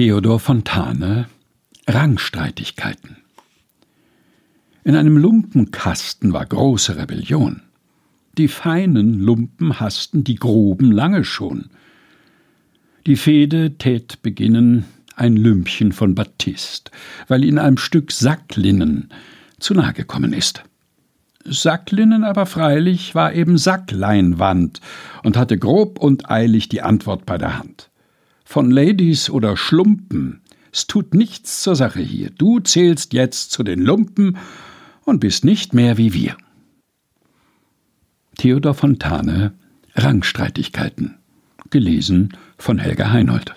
Theodor Fontane Rangstreitigkeiten In einem Lumpenkasten war große Rebellion. Die feinen Lumpen hassten die groben lange schon. Die Fehde tät beginnen ein Lümpchen von Baptist, weil ihn ein Stück Sacklinnen zu nahe gekommen ist. Sacklinnen aber freilich war eben Sackleinwand und hatte grob und eilig die Antwort bei der Hand von Ladies oder Schlumpen. Es tut nichts zur Sache hier. Du zählst jetzt zu den Lumpen und bist nicht mehr wie wir. Theodor Fontane Rangstreitigkeiten. Gelesen von Helga Heinold.